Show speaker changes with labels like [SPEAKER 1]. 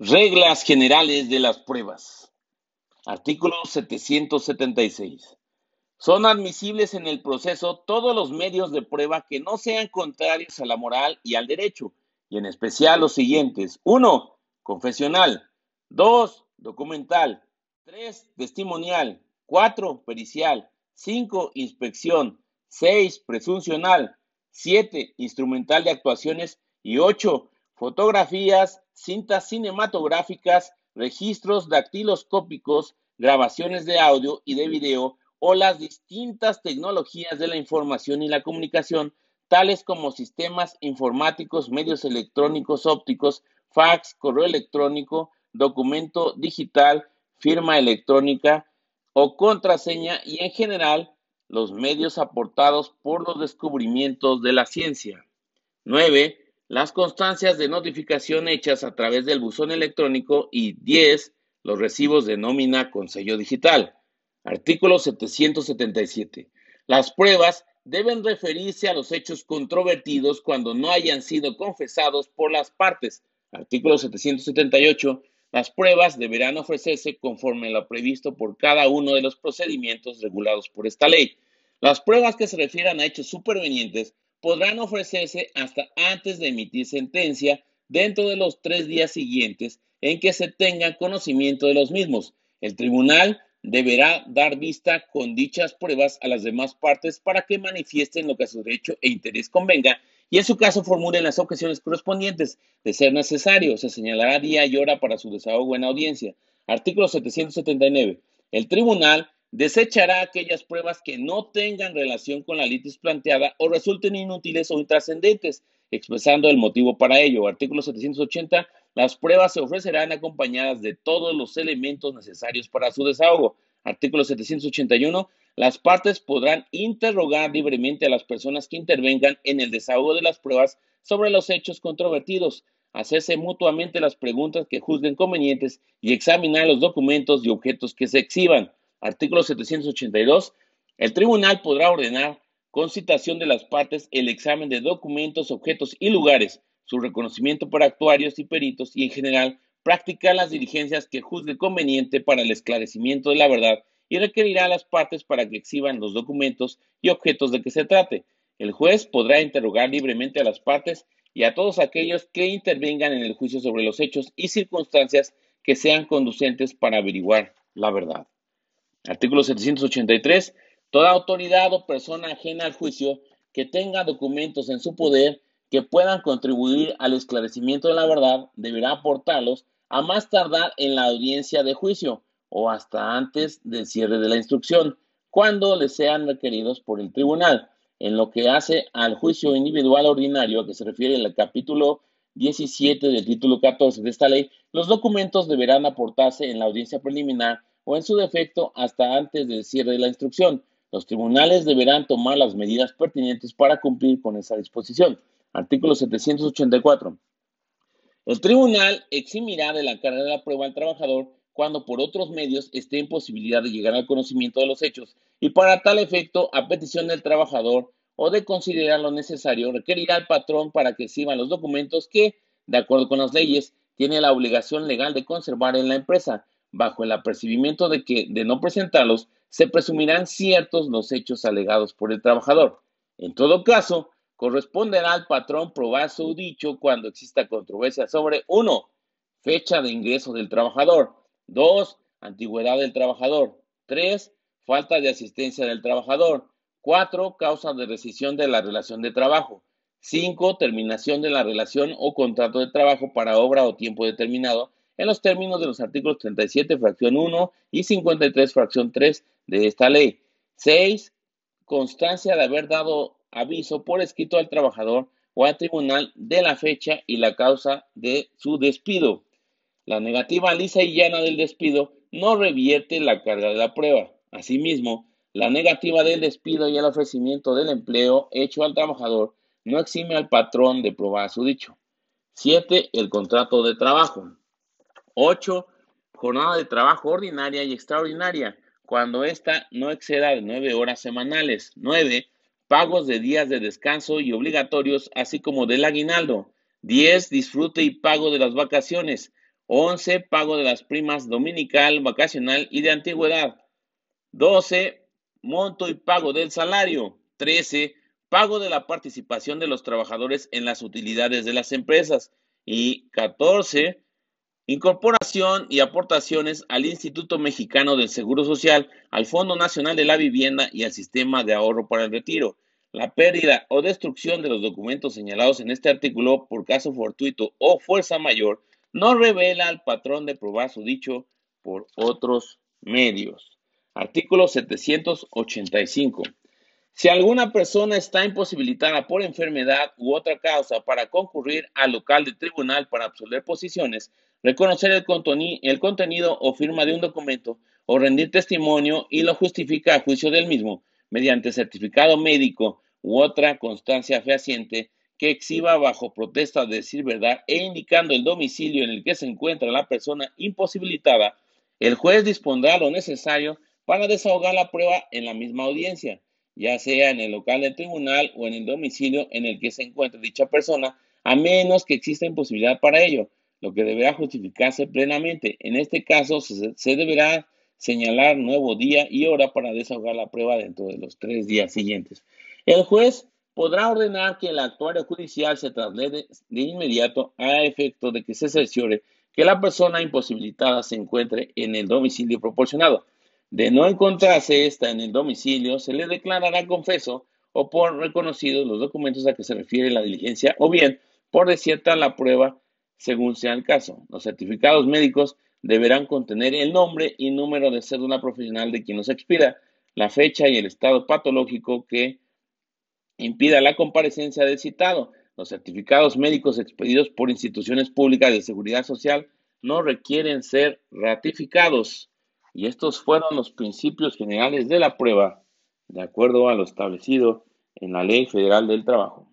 [SPEAKER 1] Reglas generales de las pruebas. Artículo 776. Son admisibles en el proceso todos los medios de prueba que no sean contrarios a la moral y al derecho, y en especial los siguientes. 1. Confesional. 2. Documental. 3. Testimonial. 4. Pericial. 5. Inspección. 6. Presuncional. 7. Instrumental de actuaciones. Y 8 fotografías, cintas cinematográficas, registros dactiloscópicos, grabaciones de audio y de video o las distintas tecnologías de la información y la comunicación, tales como sistemas informáticos, medios electrónicos ópticos, fax, correo electrónico, documento digital, firma electrónica o contraseña y en general los medios aportados por los descubrimientos de la ciencia. 9 las constancias de notificación hechas a través del buzón electrónico y 10. Los recibos de nómina con sello digital. Artículo 777. Las pruebas deben referirse a los hechos controvertidos cuando no hayan sido confesados por las partes. Artículo 778. Las pruebas deberán ofrecerse conforme a lo previsto por cada uno de los procedimientos regulados por esta ley. Las pruebas que se refieran a hechos supervenientes podrán ofrecerse hasta antes de emitir sentencia dentro de los tres días siguientes en que se tenga conocimiento de los mismos. El tribunal deberá dar vista con dichas pruebas a las demás partes para que manifiesten lo que a su derecho e interés convenga y en su caso formulen las objeciones correspondientes. De ser necesario, se señalará día y hora para su desahogo en audiencia. Artículo 779. El tribunal desechará aquellas pruebas que no tengan relación con la litis planteada o resulten inútiles o intrascendentes, expresando el motivo para ello. Artículo 780. Las pruebas se ofrecerán acompañadas de todos los elementos necesarios para su desahogo. Artículo 781. Las partes podrán interrogar libremente a las personas que intervengan en el desahogo de las pruebas sobre los hechos controvertidos, hacerse mutuamente las preguntas que juzguen convenientes y examinar los documentos y objetos que se exhiban. Artículo 782. El tribunal podrá ordenar con citación de las partes el examen de documentos, objetos y lugares, su reconocimiento por actuarios y peritos y en general practicar las diligencias que juzgue conveniente para el esclarecimiento de la verdad y requerirá a las partes para que exhiban los documentos y objetos de que se trate. El juez podrá interrogar libremente a las partes y a todos aquellos que intervengan en el juicio sobre los hechos y circunstancias que sean conducentes para averiguar la verdad. Artículo 783. Toda autoridad o persona ajena al juicio que tenga documentos en su poder que puedan contribuir al esclarecimiento de la verdad deberá aportarlos a más tardar en la audiencia de juicio o hasta antes del cierre de la instrucción, cuando le sean requeridos por el tribunal. En lo que hace al juicio individual ordinario, a que se refiere el capítulo 17 del título 14 de esta ley, los documentos deberán aportarse en la audiencia preliminar o en su defecto hasta antes del cierre de la instrucción. Los tribunales deberán tomar las medidas pertinentes para cumplir con esa disposición. Artículo 784. El tribunal eximirá de la carga de la prueba al trabajador cuando por otros medios esté en posibilidad de llegar al conocimiento de los hechos y para tal efecto, a petición del trabajador o de considerar lo necesario, requerirá al patrón para que exhiban los documentos que, de acuerdo con las leyes, tiene la obligación legal de conservar en la empresa, bajo el apercibimiento de que, de no presentarlos, se presumirán ciertos los hechos alegados por el trabajador. En todo caso, corresponderá al patrón probar su dicho cuando exista controversia sobre 1. Fecha de ingreso del trabajador. 2. Antigüedad del trabajador. 3. Falta de asistencia del trabajador. 4. Causa de rescisión de la relación de trabajo. 5. Terminación de la relación o contrato de trabajo para obra o tiempo determinado en los términos de los artículos 37, fracción 1 y 53, fracción 3 de esta ley. 6. Constancia de haber dado aviso por escrito al trabajador o al tribunal de la fecha y la causa de su despido. La negativa lisa y llana del despido no revierte la carga de la prueba. Asimismo, la negativa del despido y el ofrecimiento del empleo hecho al trabajador no exime al patrón de probar su dicho. 7. El contrato de trabajo. 8. Jornada de trabajo ordinaria y extraordinaria, cuando ésta no exceda de 9 horas semanales. 9. Pagos de días de descanso y obligatorios, así como del aguinaldo. 10. Disfrute y pago de las vacaciones. 11. Pago de las primas dominical, vacacional y de antigüedad. 12. Monto y pago del salario. 13. Pago de la participación de los trabajadores en las utilidades de las empresas. Y 14. Incorporación y aportaciones al Instituto Mexicano del Seguro Social, al Fondo Nacional de la Vivienda y al Sistema de Ahorro para el Retiro. La pérdida o destrucción de los documentos señalados en este artículo por caso fortuito o fuerza mayor no revela al patrón de probar su dicho por otros medios. Artículo 785. Si alguna persona está imposibilitada por enfermedad u otra causa para concurrir al local de tribunal para absolver posiciones, reconocer el, contenido o firma de un documento o rendir testimonio y lo justifica a juicio del mismo, mediante certificado médico u otra constancia fehaciente que exhiba bajo protesta de decir verdad e indicando el domicilio en el que se encuentra la persona imposibilitada, el juez dispondrá lo necesario para desahogar la prueba en la misma audiencia, ya sea en el local del tribunal o en el domicilio en el que se encuentre dicha persona, a menos que exista imposibilidad para ello, lo que deberá justificarse plenamente. En este caso, se, deberá señalar nuevo día y hora para desahogar la prueba dentro de los tres días siguientes. El juez podrá ordenar que el actuario judicial se traslade de inmediato a efecto de que se cerciore que la persona imposibilitada se encuentre en el domicilio proporcionado. De no encontrarse ésta en el domicilio, se le declarará confeso o por reconocidos los documentos a que se refiere la diligencia o bien por desierta la prueba según sea el caso. Los certificados médicos deberán contener el nombre y número de cédula profesional de quien los expira, la fecha y el estado patológico que impida la comparecencia del citado. Los certificados médicos expedidos por instituciones públicas de seguridad social no requieren ser ratificados. Y estos fueron los principios generales de la prueba, de acuerdo a lo establecido en la Ley Federal del Trabajo.